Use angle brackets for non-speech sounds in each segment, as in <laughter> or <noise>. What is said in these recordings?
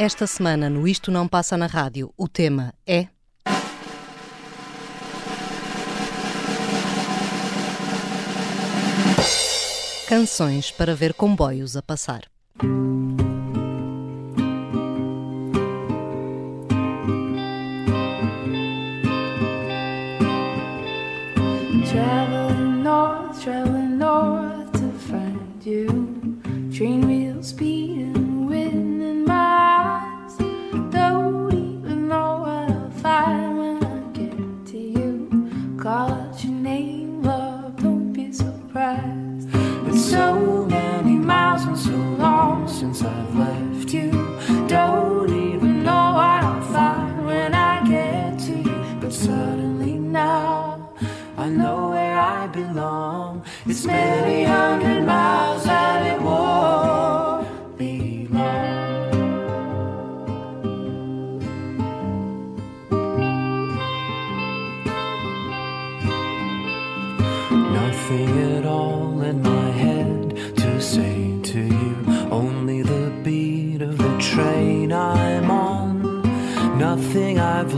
Esta semana no Isto Não Passa na Rádio, o tema é. Canções para ver comboios a passar. travel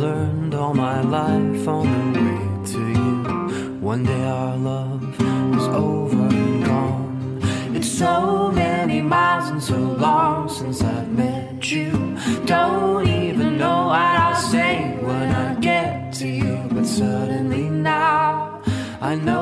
learned all my life on the way to you. One day our love is over and gone. It's so many miles and so long since I've met you. Don't even know what I'll say when I get to you. But suddenly now I know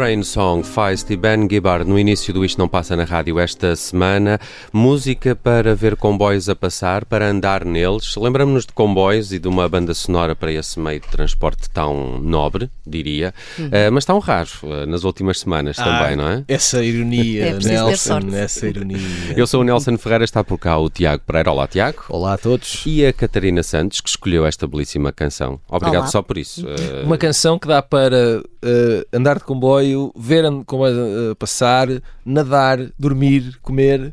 Train Song Feist e Ben Gibbard no início do Isto Não Passa na Rádio esta semana. Música para ver comboios a passar, para andar neles. Lembramos-nos de comboios e de uma banda sonora para esse meio de transporte tão nobre, diria, Eh, mas tão raro eh, nas últimas semanas também, não é? Essa ironia, <laughs> É Nelson, essa ironia. Eu sou o Nelson Ferreira, está por cá o Tiago Pereira. Olá, Tiago. Olá a todos. E a Catarina Santos, que escolheu esta belíssima canção. Obrigado Olá. só por isso. Eh, Uma canção que dá para andar de comboio, ver comboio eh, passar, nadar, dormir, comer,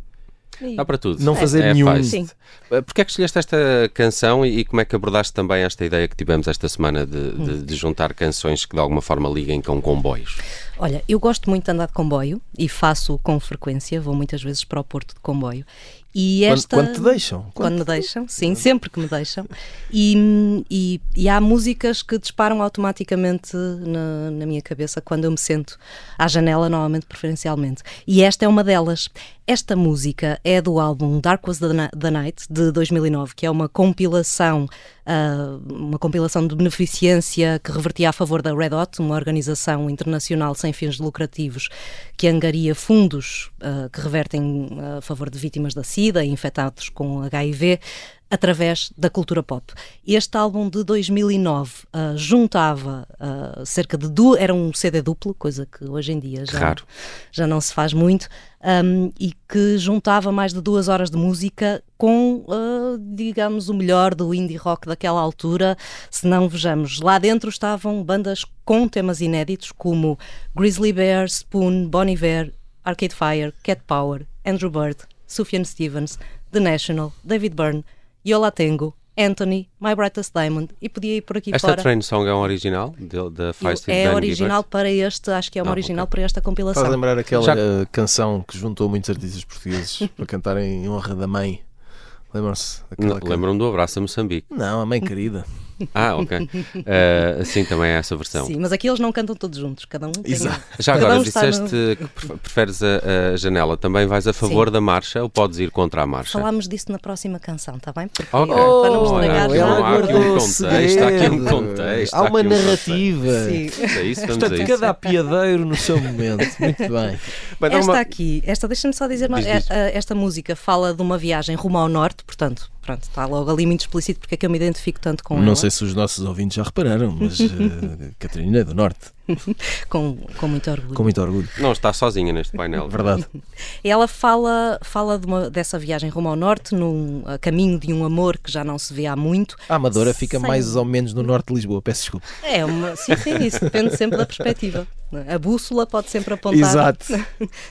Dá para tudo. não fazer É nenhum. Eh, Porquê é que escolheste esta canção e, e como é que abordaste também esta ideia que tivemos esta semana de, de- de juntar canções que de alguma forma liguem com comboios? Olha, eu gosto muito de andar de comboio e faço com frequência, vou muitas vezes para o Porto de comboio. E Quando, esta... quando te deixam. Quando me deixam, sim, sempre que me deixam. E, e, e há músicas que disparam automaticamente na, na minha cabeça quando eu me sento à janela, normalmente, preferencialmente. E esta é uma delas. Esta música é do álbum Dark Was the, Night, de 2009, que é uma compilação, ah, uma compilação de beneficência que revertia a favor da Red Hot, uma organização internacional sem fins lucrativos que angaria fundos ah, que revertem a favor de vítimas da SIDA e infectados com HIV. através da cultura pop. Este álbum de 2009 uh, juntava uh, cerca de duas, era um CD duplo, coisa que hoje em dia já, Raro. já não se faz muito, um, e que juntava mais de duas horas de música com, uh, digamos, o melhor do indie rock daquela altura. Se não vejamos, lá dentro estavam bandas com temas inéditos como Grizzly Bear, Spoon, Bon Iver, Arcade Fire, Cat Power, Andrew Bird, Sufjan Stevens, The National, David Byrne, Yola Tengo, Anthony, My Brightest Diamond e podia ir por aqui Esta fora. train song é um original de- da Feisty é original para este, acho que é uma Ah, original ok. para esta compilação. Faz lembrar aquela Já- eh, canção que juntou muitos artistas portugueses <laughs> para cantarem em honra da mãe. Lembram-se Lembram-me do Abraço a Moçambique. Não, a mãe querida. <laughs> Ah, ok. Eh, sim, também é essa versão. Sim, mas aqui eles não cantam todos juntos, cada um tem. Exato. Já Cada agora um disseste no- que pref- preferes a, a janela. Também vais a favor Sim. da marcha ou podes ir contra a marcha? Falámos disso na próxima canção, está bem? Porque, Ok. eh, para não Oh, estragar não, já. há aqui um contexto, há aqui um contexto, Há há uma aqui um narrativa. Sim. A isso, vamos a Portanto, isso. cada apiadeiro no seu momento. Muito bem. Dá Esta uma- aqui, esta, deixa-me só dizer, Diz, é- diz. é- esta música fala de uma viagem rumo ao norte, portanto, pronto, está logo ali muito explícito porque é que eu me identifico tanto com Não ela, sei se os nossos ouvintes já repararam, mas eh, <laughs> Catarina é do Norte. <laughs> com, com muito orgulho. Com muito orgulho. Não está sozinha neste painel. Verdade. <laughs> Ela fala, fala de uma- dessa viagem rumo ao norte, num a caminho de um amor que já não se vê há muito. A Amadora fica Sem- mais ou menos no norte de Lisboa. Peço desculpa. É uma, sim, sim, isso depende sempre da perspectiva. A bússola pode sempre apontar. Exato.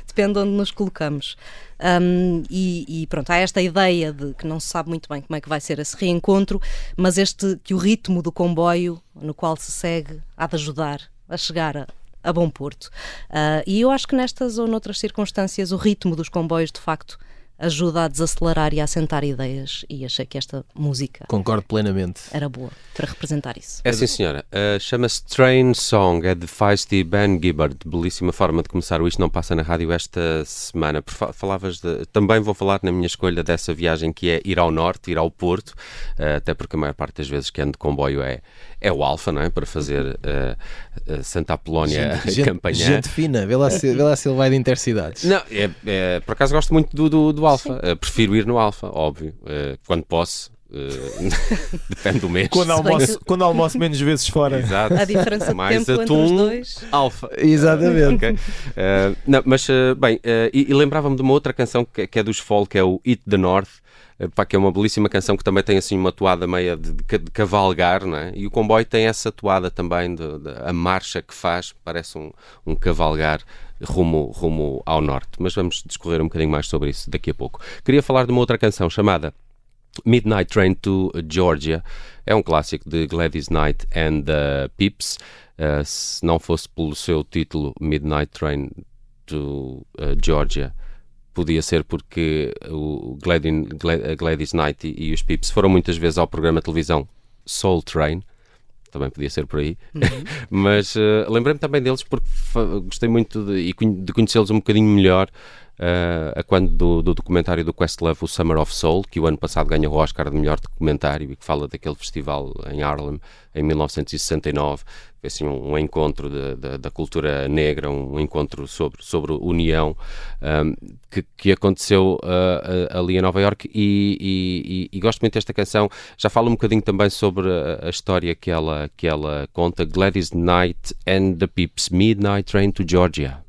depende de onde nos colocamos. Um, e, e pronto, há esta ideia de que não se sabe muito bem como é que vai ser esse reencontro, mas este que o ritmo do comboio no qual se segue há de ajudar a chegar a, a bom porto. Ah, e eu acho que nestas ou noutras circunstâncias o ritmo dos comboios de facto ajuda a desacelerar e a assentar ideias e achei que esta música Concordo plenamente. era boa para representar isso. É sim, senhora. Uh, Chama-se Train Song, é de Feisty Ben Gibbard. Belíssima forma de começar o Isto Não Passa na Rádio esta semana. Por fa- Falavas de... Também vou falar na minha escolha dessa viagem que é ir ao norte, ir ao Porto, uh, até porque a maior parte das vezes que ando de comboio é, é o Alfa, não é? Para fazer uh, uh, Santa Apolónia <laughs> gente, campanhã. gente fina, vê lá, se, vê lá se ele vai de intercidades. Não, é, é- por acaso gosto muito do, do, do Alfa. Uh, prefiro ir no Alfa, óbvio. Uh, quando posso. uh, <laughs> depende do mês. Quando almoço, quando almoço menos vezes fora. Exato. A diferença de Mais tempo entre atum, os dois. Alfa. Exatamente. Ok. Uh, não, mas, uh, bem, uh, e, e lembrava-me de uma outra canção que, que é dos Fall, que é o Eat the North, pá, que é uma belíssima canção que também tem assim uma toada meia de, de de cavalgar, é? E o comboio tem essa toada também, de, de- a marcha que faz, parece um, um cavalgar rumo, rumo ao norte. Mas vamos discorrer um bocadinho mais sobre isso daqui a pouco. Queria falar de uma outra canção chamada Midnight Train to Georgia é um clássico de Gladys Knight and the Pips. Uh, se não fosse pelo seu título Midnight Train to uh, Georgia, podia ser porque o Gladys, Gla- a Gladys Knight e, e os Pips foram muitas vezes ao programa de televisão Soul Train. Também podia ser por aí, <laughs> mas uh, lembrei-me também deles porque gostei muito de, de conhecê-los um bocadinho melhor uh, a quando do, do documentário do Questlove, o Summer of Soul, que o ano passado ganhou o Oscar de melhor documentário e que fala daquele festival em Harlem em 1969. Foi assim um, um encontro de- de- da cultura negra, um encontro sobre, sobre união um, que, que aconteceu uh, ali em Nova York e, e- e- e gosto muito desta canção. Já fala um bocadinho também sobre a, a história que ela, que ela conta. Gladys Knight and the Pips, Midnight Train to Georgia.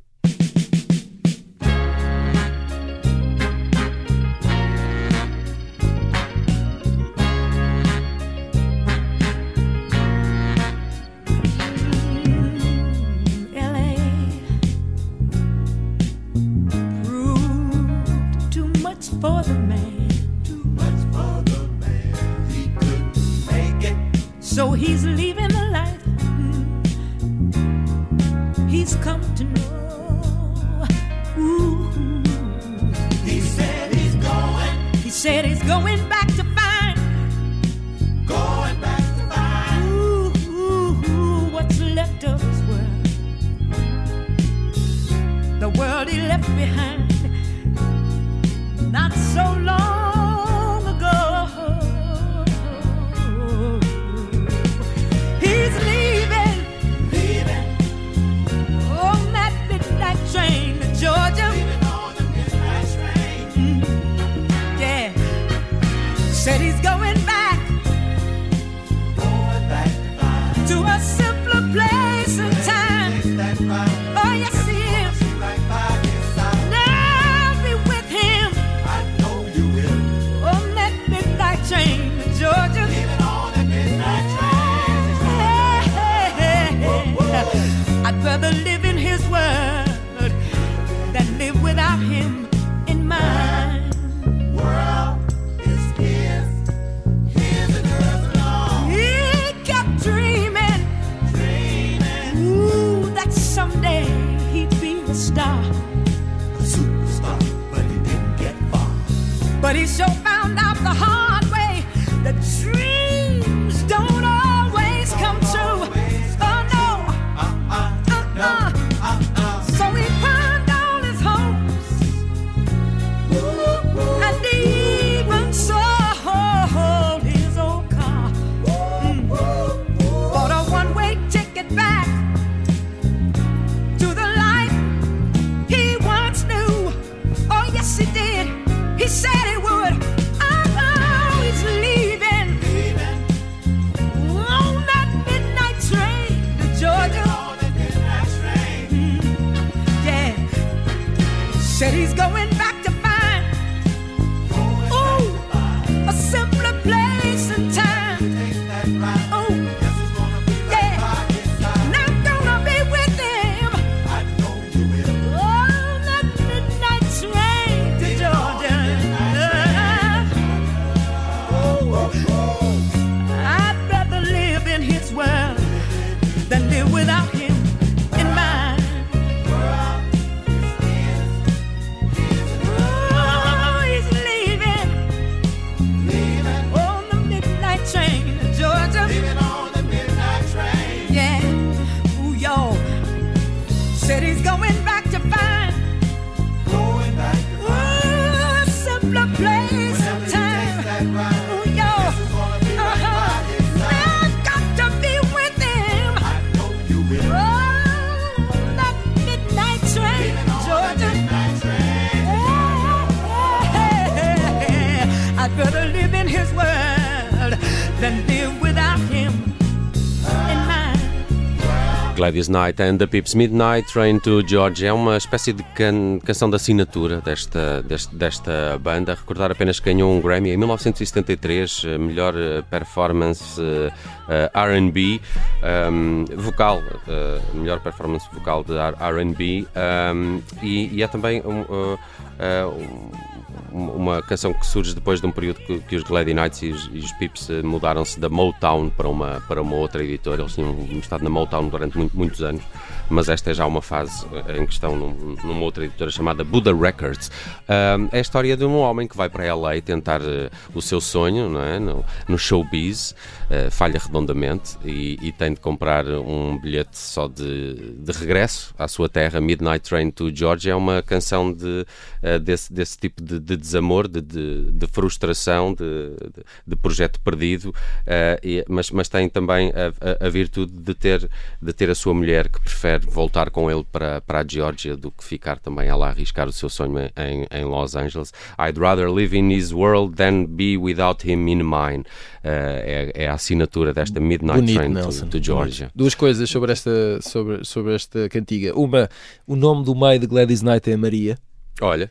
Said he's going back Gladys Knight and the Pips Midnight Train to Georgia é uma espécie de can- canção de assinatura desta, deste- desta banda. Recordar apenas que ganhou um Grammy em 1973, eh, melhor eh, performance eh, RB, um, vocal, eh, melhor performance vocal de RB, um, e, e é também um, uh, uh, uma canção que surge depois de um período que, que os Glady Knights e os, e os Pips eh, mudaram-se da Motown para uma, para uma outra editora. Eles tinham estado na Motown durante muito- muitos anos, mas esta é já uma fase eh, em questão num- numa outra editora chamada Buddha Records. É a história de um homem que vai para LA tentar eh, o seu sonho não é? no, no showbiz, eh, falha redondamente e, e tem de comprar um bilhete só de, de regresso à sua terra. Midnight Train to Georgia é uma canção de, desse, desse tipo de, de desamor, de, de, de frustração, de, de, projeto perdido, eh, e- mas, mas tem também a, a- a virtude de ter, de ter a sua mulher que prefere voltar com ele para, para a Geórgia do que ficar também a lá arriscar o seu sonho em, em Los Angeles. I'd rather live in his world than be without him in mine. Eh, é, é a assinatura desta Midnight Bonito, Train Nelson. to, to Georgia. Duas coisas sobre esta, sobre, sobre esta cantiga. Uma, o nome do meio de Gladys Knight é Maria. Olha,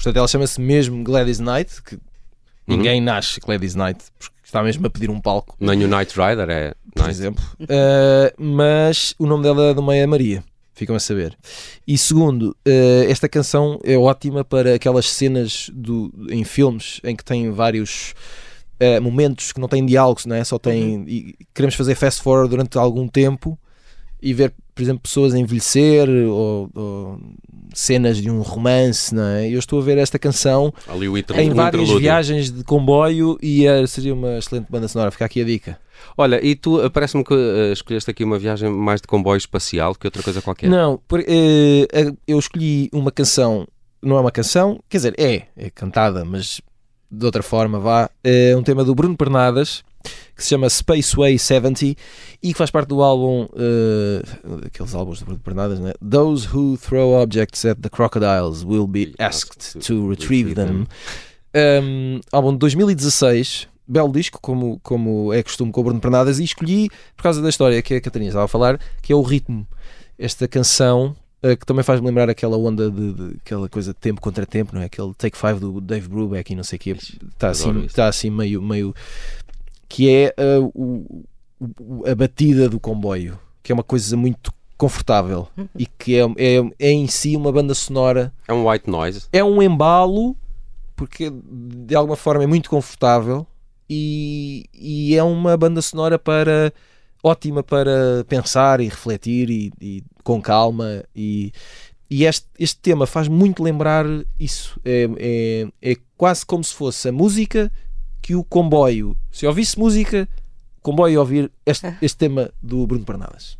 Portanto, ela chama-se mesmo Gladys Knight, que Uhum. ninguém nasce Gladys Knight, porque está mesmo a pedir um palco, nem o Knight Rider é. por exemplo. Uh, mas o nome dela do meio é Maria. Ficam a saber. E segundo, uh, esta canção é ótima para aquelas cenas do, em filmes em que tem vários uh, momentos que não têm diálogos, não é? Só tem. E queremos fazer fast forward durante algum tempo e ver, por exemplo, pessoas a envelhecer ou, ou cenas de um romance, não é? Eu estou a ver esta canção em várias viagens de comboio e uh, seria uma excelente banda sonora. Fica aqui a dica. Olha, e tu, eh, parece-me que eh, escolheste aqui uma viagem mais de comboio espacial que outra coisa qualquer. Não, por- eh, eu escolhi uma canção, não é uma canção, quer dizer, é, é cantada, mas de outra forma, vá. É um tema do Bruno Pernadas que se chama Spaceway 70 e que faz parte do álbum, eh, aqueles álbuns do Bruno Pernadas, né? Those who throw objects at the crocodiles will be asked to retrieve them. Um, álbum de 2016, belo disco, como, como é costume com o Bruno Pernadas, e escolhi por causa da história que a Catarina estava a falar, que é o ritmo. Esta canção eh, que também faz-me lembrar aquela onda de, de- aquela coisa de tempo contra tempo, não é? Aquele Take Five do Dave Brubeck e não sei o quê. Está assim, está assim meio, meio que é eh, a, o, a batida do comboio, que é uma coisa muito confortável e que é, é, é, em si uma banda sonora. É um white noise. É um embalo, porque de alguma forma é muito confortável e, e é uma banda sonora para ótima para pensar e refletir e, e com calma e, e este, este tema faz muito lembrar isso. É, é, é quase como se fosse a música que o comboio, se ouvisse música, o comboio ia ouvir este, <laughs> este tema do Bruno Pernadas.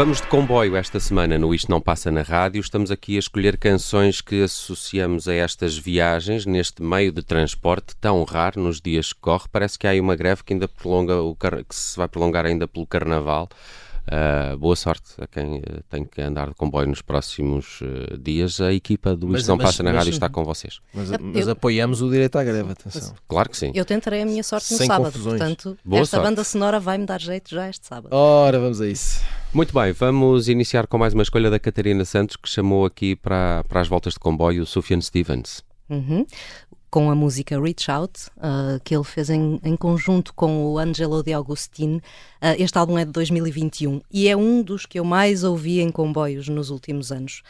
Vamos de comboio esta semana no Isto Não Passa na Rádio. Estamos aqui a escolher canções que associamos a estas viagens, neste meio de transporte tão raro nos dias que corre. Parece que há aí uma greve que ainda prolonga o car- que se vai prolongar ainda pelo Carnaval. Ah, boa sorte a quem eh, tem que andar de comboio nos próximos eh, dias. A equipa do Mas- Isto Não mas- Passa na mas- Rádio está com vocês. Mas, Eu- mas apoiamos o direito à greve, atenção. Claro que sim. Eu tentarei a minha sorte no Sem sábado, confusões. portanto, Boa esta sorte. banda sonora vai-me dar jeito já este sábado. Ora, vamos a isso. Muito bem, vamos iniciar com mais uma escolha da Catarina Santos, que chamou aqui para, para as voltas de comboio o Sufjan Stevens. Uhum. Com a música Reach Out, uh, que ele fez em, em conjunto com o Angelo de Agostini. Uh, este álbum é de 2021 e é um dos que eu mais ouvi em comboios nos últimos anos.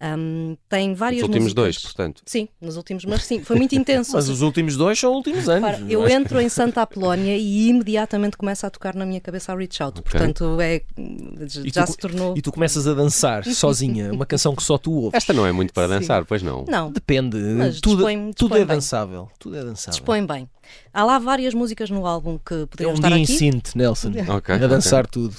Um, tem várias Os últimos músicas- dois, portanto. Sim, nos últimos, mas sim, foi muito intenso. Mas os últimos dois são últimos anos. Repara, eu entro em Santa Apolónia e imediatamente começa a tocar na minha cabeça a Reach Out. Ok. Portanto, é, E já tu- se tornou. E tu começas a dançar <laughs> sozinha, uma canção que só tu ouves. Esta não é muito para Sim. dançar, pois não? Não, Depende. Mas tudo dispõe- tudo dispõe é bem. dançável. Tudo é dançável. dispõe bem. Há lá várias músicas no álbum que É poderiam um estar dia em aqui. cinto, Nelson. <laughs> Ok, A dançar tudo.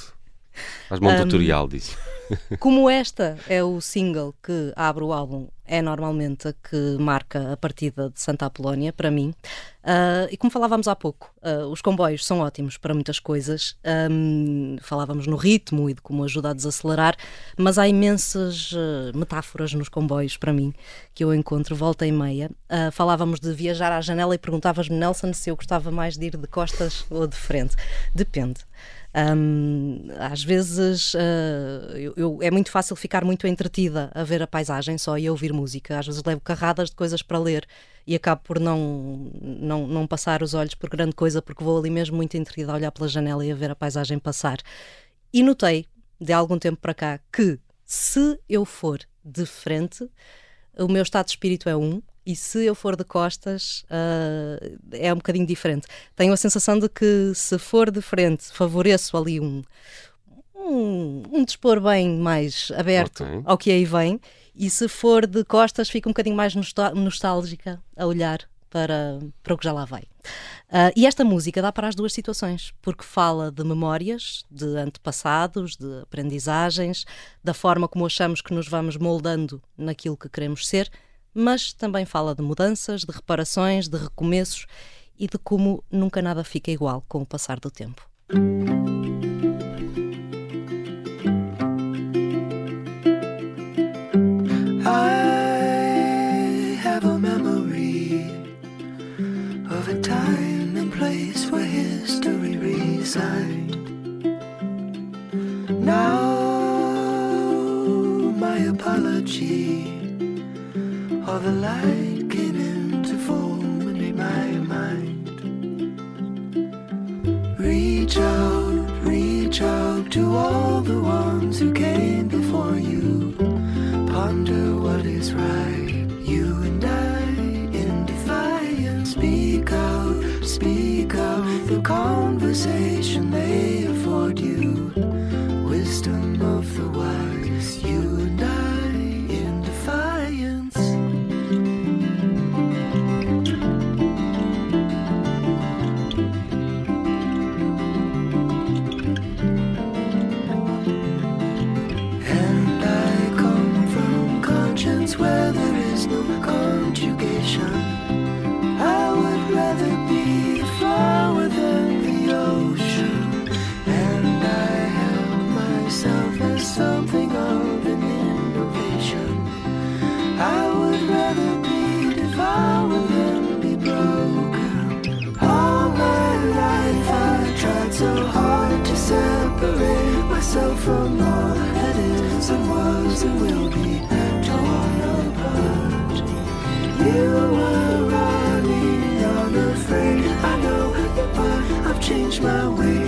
Faz-me um Um, tutorial disso. <laughs> Como esta é o single que abre o álbum, é normalmente a que marca a partida de Santa Apolónia, para mim. Ah, e como falávamos há pouco, ah, os comboios são ótimos para muitas coisas. Ahm, falávamos no ritmo e de como ajuda a desacelerar, mas há imensas ah, metáforas nos comboios, para mim, que eu encontro volta e meia. Falávamos de viajar à janela e perguntavas-me, Nelson, se eu gostava mais de ir de costas ou de frente. Depende. Hum, às vezes ah, eu, eu- é muito fácil ficar muito entretida a ver a paisagem só e a ouvir música. Às vezes levo carradas de coisas para ler e acabo por não, não, não passar os olhos por grande coisa porque vou ali mesmo muito entretida a olhar pela janela e a ver a paisagem passar. E notei, de algum tempo para cá, que se eu for de frente, o meu estado de espírito é um. E se eu for de costas, ah, é um bocadinho diferente. Tenho a sensação de que se for de frente, favoreço ali um, um, um dispor bem mais aberto Ok. ao que aí vem. E se for de costas, fico um bocadinho mais nostálgica a olhar para, para o que já lá vai. Ah, e esta música dá para as duas situações, porque fala de memórias, de antepassados, de aprendizagens, da forma como achamos que nos vamos moldando naquilo que queremos ser, mas também fala de mudanças, de reparações, de recomeços e de como nunca nada fica igual com o passar do tempo. I have a of a time and place where history. Now, the light came into form and made my mind. Reach out, reach out to all the ones who came before you. Ponder what is right, you and I in defiance. Speak out, speak out, the conversation they afford you. Wisdom of the wise, you will be torn apart. You were running unafraid. I know, but I've changed my way.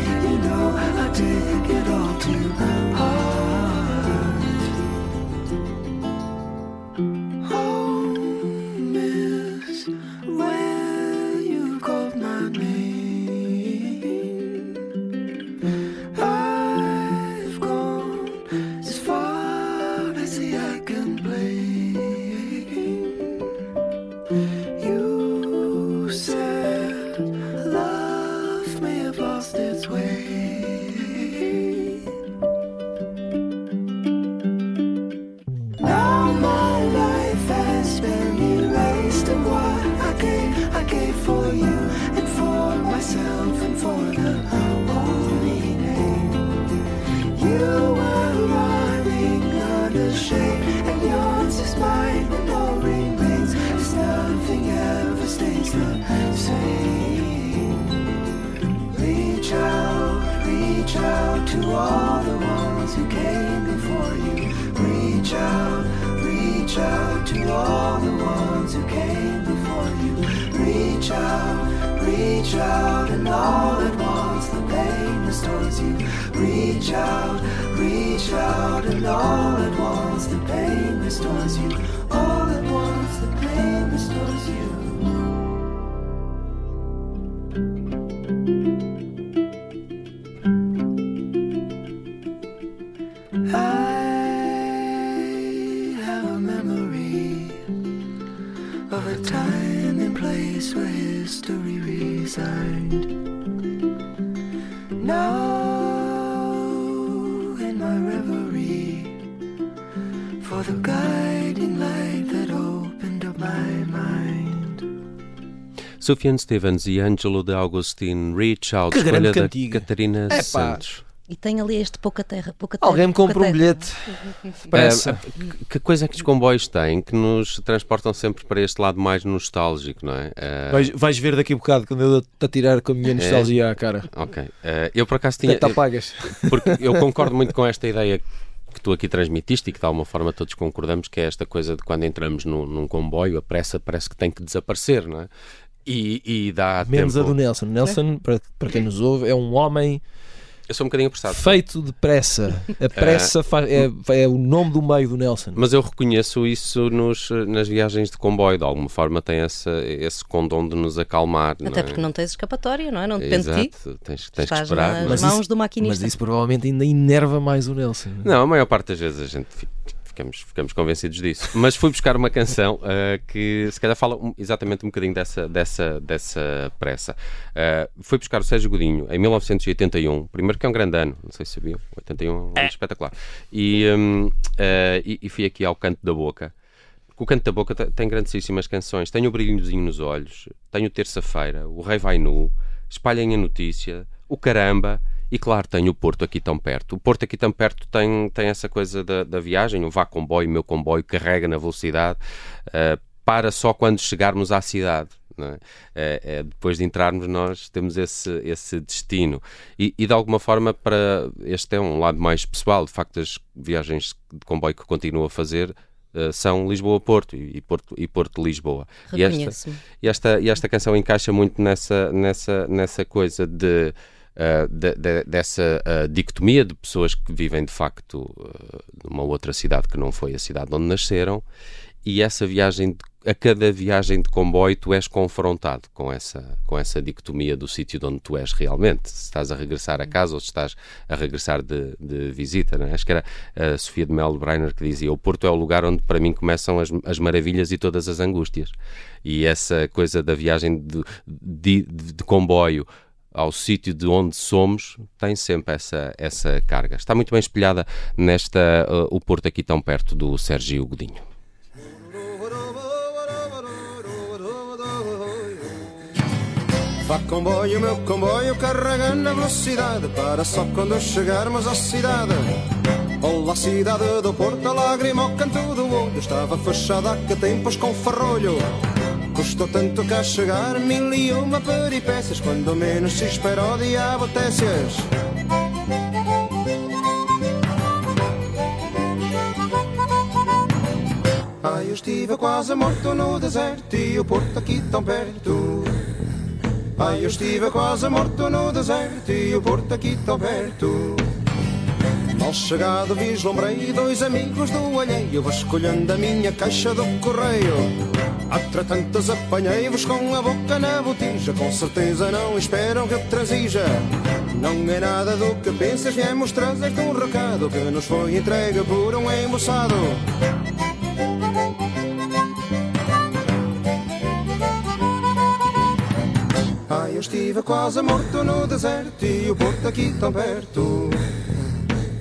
I have a memory of a time and place where history resigned. Now, in my reverie, for the guiding light that opened up my mind. Sufjan Stevens e Ângelo de Augustine Reach Out, Que escolha grande da cantiga. Catarina Epá. Santos. E tem ali este pouca terra, pouca terra. Alguém me compra um terra. bilhete. Depressa. Ah, que- coisa é que os comboios têm que nos transportam sempre para este lado mais nostálgico, não é? Ah, Vais, vais ver daqui a bocado quando eu te atirar com a minha nostalgia à cara. Ok. Ah, eu por acaso tinha. Até. <laughs> Porque eu concordo muito com esta ideia que tu aqui transmitiste e que de alguma forma todos concordamos que é esta coisa de quando entramos num, num comboio, a pressa parece que tem que desaparecer, não é? E, e dá Menos a tempo. do Nelson. Nelson, para, para quem nos ouve, é um homem Eu sou um bocadinho apressado. feito de pressa. A pressa faz- é, é o nome do meio do Nelson. Mas eu reconheço isso nos, nas viagens de comboio, de alguma forma tem essa, esse condom de nos acalmar. Até não é? porque não tens escapatória, não é? Não depende de ti. Exato, tens, tens que Estás esperar. nas não é? Mas mãos isso- do maquinista. Mas isso provavelmente ainda enerva mais o Nelson. Não, a maior parte das vezes a gente fi- ficamos, ficamos convencidos disso. Mas fui buscar uma canção ah, <laughs> que se calhar fala um- exatamente um bocadinho dessa, dessa, dessa pressa. Ah, fui buscar o Sérgio Godinho em 1981, primeiro que é um grande ano, não sei se sabiam, 81 é um ano espetacular. E, hum, ah, e, e fui aqui ao Canto da Boca. Porque o Canto da Boca te- tem grandíssimas canções. Tem o Brilhozinho nos Olhos, tem o Terça-feira, o Rei Vai Nu, Espalhem a Notícia, o Caramba e, claro, tem o Porto aqui tão perto. O Porto aqui tão perto tem, tem essa coisa da, da viagem, o vá comboio, o meu comboio, carrega na velocidade, ah, para só quando chegarmos à cidade. é? É, é, depois de entrarmos, nós temos esse, esse destino. E, e, de alguma forma, para este é um lado mais pessoal. De facto, as viagens de comboio que continuo a fazer eh, são Lisboa-Porto e e Porto- e Porto-Lisboa. E esta, e esta, e esta canção encaixa muito nessa, nessa, nessa coisa de, ah, de- de- dessa ah, dicotomia de pessoas que vivem de facto ah, numa outra cidade que não foi a cidade onde nasceram e essa viagem a cada viagem de comboio tu és confrontado com essa, com essa dicotomia do sítio de onde tu és realmente, se estás a regressar a casa ou se estás a regressar de, de visita. É? Acho que era a Sofia de Mel Breiner que dizia: O Porto é o lugar onde para mim começam as, as maravilhas e todas as angústias. E essa coisa da viagem de, de- de comboio ao sítio de onde somos tem sempre essa, essa carga. Está muito bem espelhada nesta uh, O Porto aqui tão perto do Sérgio Godinho. Vá comboio, meu comboio, carrega na velocidade Para só quando chegarmos à cidade Olá, cidade do Porto, a lágrima ao canto do olho Estava fechada há que tempos com ferrolho Custou tanto cá chegar, mil e uma peripécias Quando menos se espera o diabo técias Ai, eu estive quase morto no deserto E o Porto aqui tão perto Ai, eu estive quase morto no deserto e o Porto aqui tão perto. Mal chegado vislumbrei dois amigos do alheio, vasculhando a minha caixa do correio. Atra tantas apanhei-vos com a boca na botija, com certeza não esperam que eu transija. Não é nada do que pensas, viemos trazer-te um recado que nos foi entregue por um embuçado. Ai, eu estive quase morto no deserto e o Porto aqui tão perto.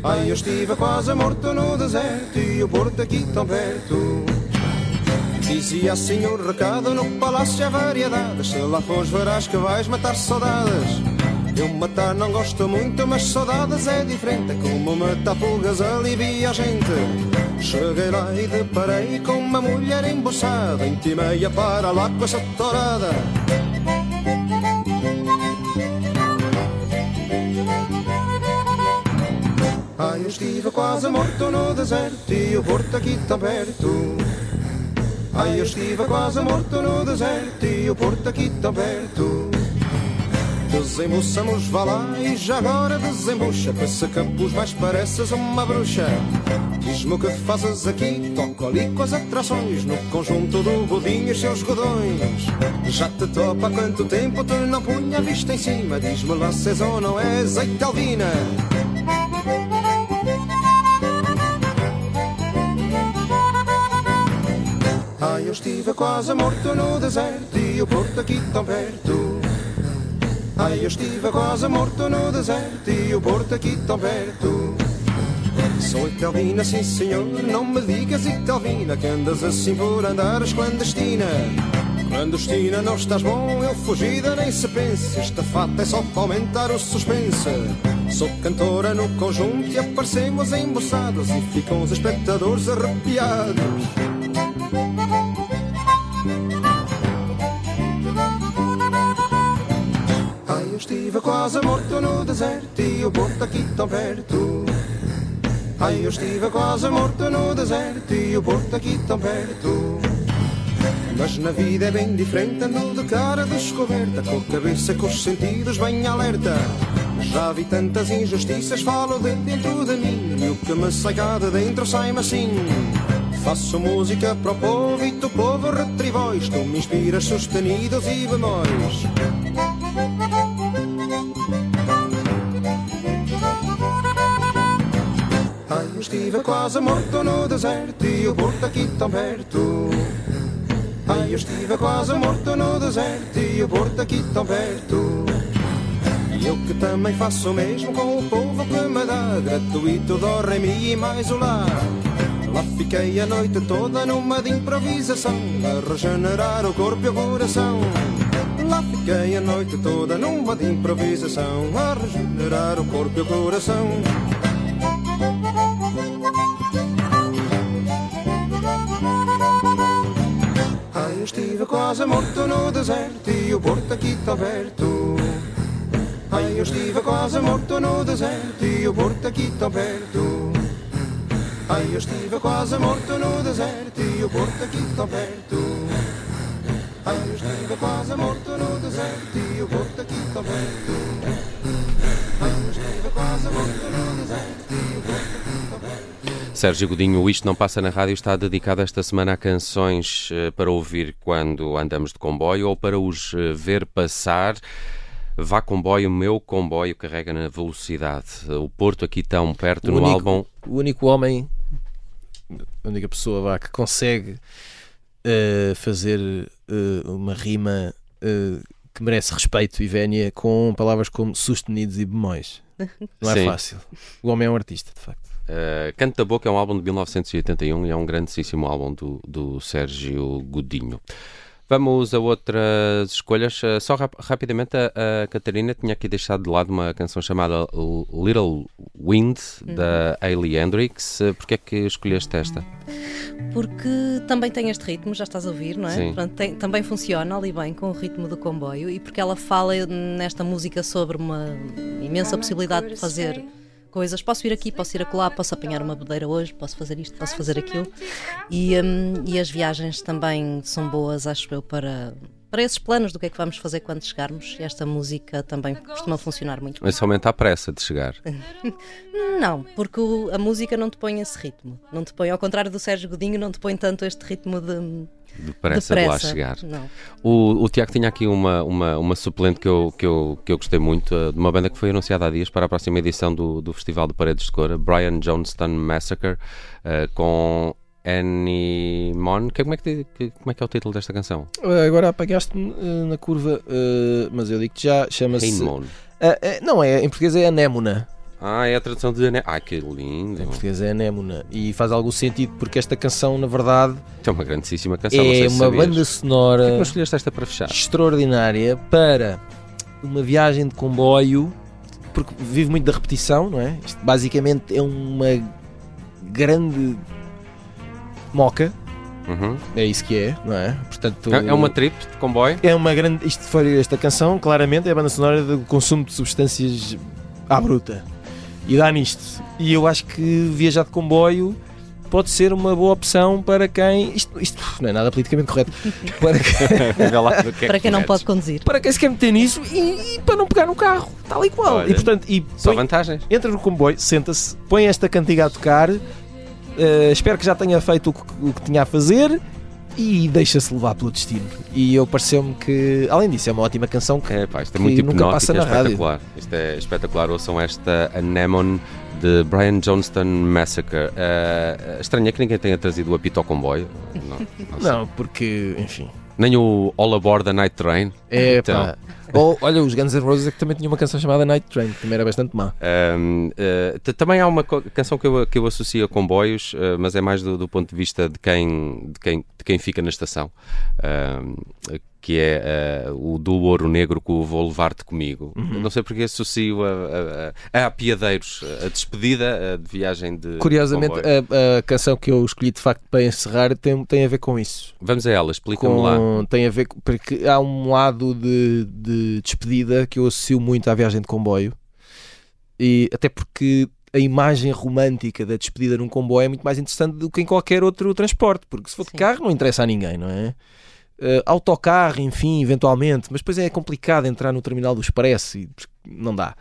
Ai, eu estive quase morto no deserto e o Porto aqui tão perto. Dizia assim o recado no palácio há variedades Se lá fores verás que vais matar saudades. Eu matar não gosto muito, mas saudades é diferente. Como matar pulgas alivia a gente. Cheguei lá e deparei com uma mulher emboçada Intimei-a para lá com essa torada estive quase morto no deserto E o porto aqui tão perto. Ai, eu estive quase morto no deserto E o porto aqui tão perto. Desembuçamos, vá lá e já agora desembucha se capuz mais pareces uma bruxa. Diz-me o que fazes aqui Toco ali com as atrações No conjunto do budinho e seus godões. Já te topa há quanto tempo te não punha a vista em cima Diz-me lá se és ou não és azeite estive quase morto no deserto E o porto aqui tão perto. Ai, eu estive quase morto no deserto E o porto aqui tão perto. Sou Italvina, sim senhor Não me digas Italvina Que andas assim por andares clandestina. Clandestina não estás bom Eu fugida nem se pensa Esta fata é só para aumentar o suspense. Sou cantora no conjunto E aparecemos emboçados E ficam os espectadores arrepiados estive quase morto no deserto E o porto aqui tão perto. Ai, eu estive quase morto no deserto E o porto aqui tão perto. Mas na vida é bem diferente Ando de cara descoberta Com a cabeça com os sentidos bem alerta. Já vi tantas injustiças Falo de dentro de mim E o que me sai cá de dentro sai-me assim. Faço música para o povo e tu povo retribóis Tu me inspiras sustenidos e bemóis estive quase morto no deserto e o porto aqui tão perto. Ai, eu estive quase morto no deserto e o porto aqui tão perto. E eu que também faço o mesmo com o povo que me dá gratuito do remi e mais o lá. Lá fiquei a noite toda numa de improvisação a regenerar o corpo e o coração. Lá fiquei a noite toda numa de improvisação a regenerar o corpo e o coração. Quase morto no deserto e o porto aqui está aberto. Ai, eu estive quase morto no deserto e o porto aqui está perto. Ai, eu estive quase morto no deserto e o porto aqui está perto. Ai, eu estive quase morto no deserto e o porto aqui está perto. Ai, eu estive quase morto no deserto e o porto aqui está perto. Sérgio Godinho, o Isto Não Passa na Rádio está dedicado esta semana a canções eh, para ouvir quando andamos de comboio ou para os eh, ver passar. Vá comboio, meu comboio carrega na velocidade. O Porto aqui tão perto O no único- álbum. O único homem, a única pessoa vá, que consegue eh, fazer eh, uma rima eh, que merece respeito e vénia com palavras como sustenidos e bemóis. Não é Sim. fácil. O homem é um artista, de facto. Uh, Canto da Boca é um álbum de 1981 e é um grandíssimo álbum do, do Sérgio Godinho. Vamos a outras escolhas. Uh, só rap- rapidamente, a, a Catarina tinha aqui deixado de lado uma canção chamada L- Little Wind, da Hayley Hendrix. Uh, Porquê é que escolheste esta? Porque também tem este ritmo, já estás a ouvir, não é? Sim. Portanto, tem- também funciona ali bem com o ritmo do comboio e porque ela fala nesta música sobre uma imensa possibilidade de fazer coisas. Posso ir aqui, posso ir acolá, posso apanhar uma bodeira hoje, posso fazer isto, posso fazer aquilo. E, hum, e as viagens também são boas, acho eu, para, para esses planos do que é que vamos fazer quando chegarmos. E esta música também costuma funcionar muito. Mas somente à pressa de chegar. <laughs> Não, porque o- a música não te põe esse ritmo. Não te põe, ao contrário do Sérgio Godinho, não te põe tanto este ritmo de, De pressa de, lá chegar. Não. O, o Tiago tinha aqui uma, uma, uma suplente que eu, que, eu, que eu gostei muito, uh, de uma banda que foi anunciada há dias para a próxima edição do, do Festival de Paredes de Cora, Brian Johnston Massacre, uh, com Annie Mon. Que, como, é que, que- como é que é o título desta canção? Eh, Agora apanhaste-me eh, na curva, eh, mas eu digo que já chama-se. Eh, não é, em português é anémona. Ah, é a tradução de Ané. Ai, que lindo. Em português é Anémona. E faz algum sentido porque esta canção, na verdade, É uma grandíssima canção. é uma sabias. banda Por que sonora é que escolheste esta para fechar? extraordinária para uma viagem de comboio, porque vive muito da repetição, não é? Isto basicamente é uma grande moca, Uhum. é isso que é, não é? Portanto, É é uma trip de comboio? é uma grande. Isto foi esta canção, claramente, é a banda sonora do consumo de substâncias à bruta. E dá nisto. E eu acho que viajar de comboio pode ser uma boa opção para quem. Isto, isto não é nada politicamente correto. <laughs> Para, quem- que é Para que quem não pode conduzir. para quem se quer meter nisso e, e para não pegar no carro, tal e qual. Olha, e portanto, e Só põe- vantagens. entra no comboio, senta-se, põe esta cantiga a tocar, eh, espero que já tenha feito o que, o que tinha a fazer e deixa-se levar pelo destino. E eu pareceu-me que, além disso, é uma ótima canção que É, pá, isto é que muito nunca hipnótico, passa é na rádio. espetacular. Isto é espetacular. Ouçam esta Anemone de Brian Johnston Massacre. Uh, estranho é que ninguém tenha trazido o apito ao comboio. Não, não. <laughs> Não, porque, enfim. Nem o All Aboard a Night Train. É Então. pá. Olha, os Guns N' Roses é que também tinham uma canção chamada Night Train, que também era bastante má. Um, uh, t- também há uma canção que eu, que eu associo a comboios, uh, mas é mais do, do ponto de vista de quem, de quem, de quem fica na estação, um, que é uh, o do Ouro Negro que o Vou Levar-te Comigo. Uhum. Não sei porque associo a, a, a, a Piadeiros, a despedida uh, de viagem de Curiosamente, a, a canção que eu escolhi de facto para encerrar tem, tem a ver com isso. Vamos a ela, explica-me lá. Tem a ver porque há um lado de, de despedida que eu associo muito à viagem de comboio e até porque a imagem romântica da despedida num comboio é muito mais interessante do que em qualquer outro transporte, porque se for de Sim. carro não interessa a ninguém, não é? Eh, autocarro, enfim, eventualmente, mas depois é complicado entrar no terminal do Expresso e porque não dá.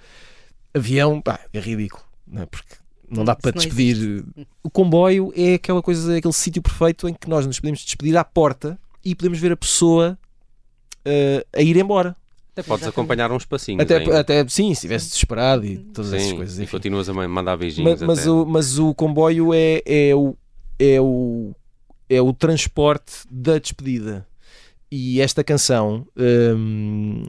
Avião, pá, é ridículo, não é? Porque não dá para não despedir. O comboio é aquela coisa, aquele sítio perfeito em que nós nos podemos despedir à porta e podemos ver a pessoa eh, a ir embora. Até podes Exatamente. acompanhar uns passinhos. Até, até sim, se estivesse desesperado e todas essas Sim, coisas. e enfim. continuas a ma- mandar beijinhos. Mas, mas até. o, mas o comboio é, é, o, é, o, é o transporte da despedida. E esta canção hum,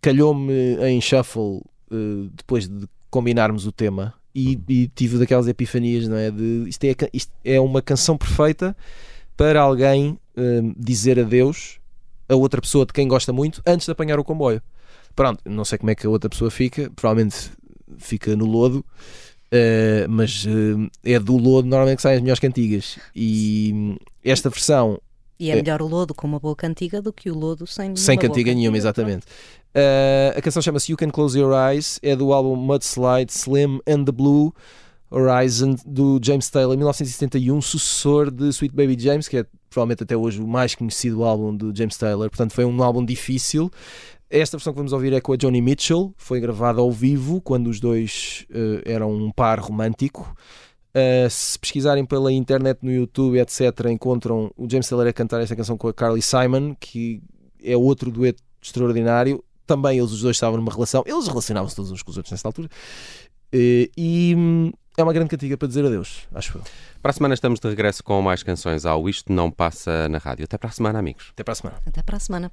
calhou-me em shuffle eh, depois de combinarmos o tema e, e tive daquelas epifanias, não é? De, isto, é, isto é uma canção perfeita para alguém hum, dizer adeus a outra pessoa de quem gosta muito antes de apanhar o comboio. Pronto, não sei como é que a outra pessoa fica, provavelmente fica no lodo, eh, mas eh, é do lodo normalmente que saem as melhores cantigas. E hum, esta versão, E é melhor o lodo com uma boa cantiga do que o lodo sem sem cantiga nenhuma, exatamente. Eh, a canção chama-se You Can Close Your Eyes, é do álbum Mudslide, Slim and the Blue Horizon, do James Taylor, 1971, sucessor de Sweet Baby James, que é provavelmente até hoje o mais conhecido álbum de James Taylor. Portanto, foi um álbum difícil. Esta versão que vamos ouvir é com a Joni Mitchell, foi gravada ao vivo quando os dois eh, eram um par romântico. Uh, se pesquisarem pela internet no YouTube, etc., encontram o James Taylor a cantar esta canção com a Carly Simon, que é outro dueto extraordinário. Também eles os dois estavam numa relação, eles relacionavam-se todos uns com os outros nessa altura. Uh, e hum, é uma grande cantiga para dizer adeus, acho eu. Para a semana estamos de regresso com mais canções ao Isto Não Passa na Rádio. Até para a semana, amigos. Até para a semana. Até para a semana.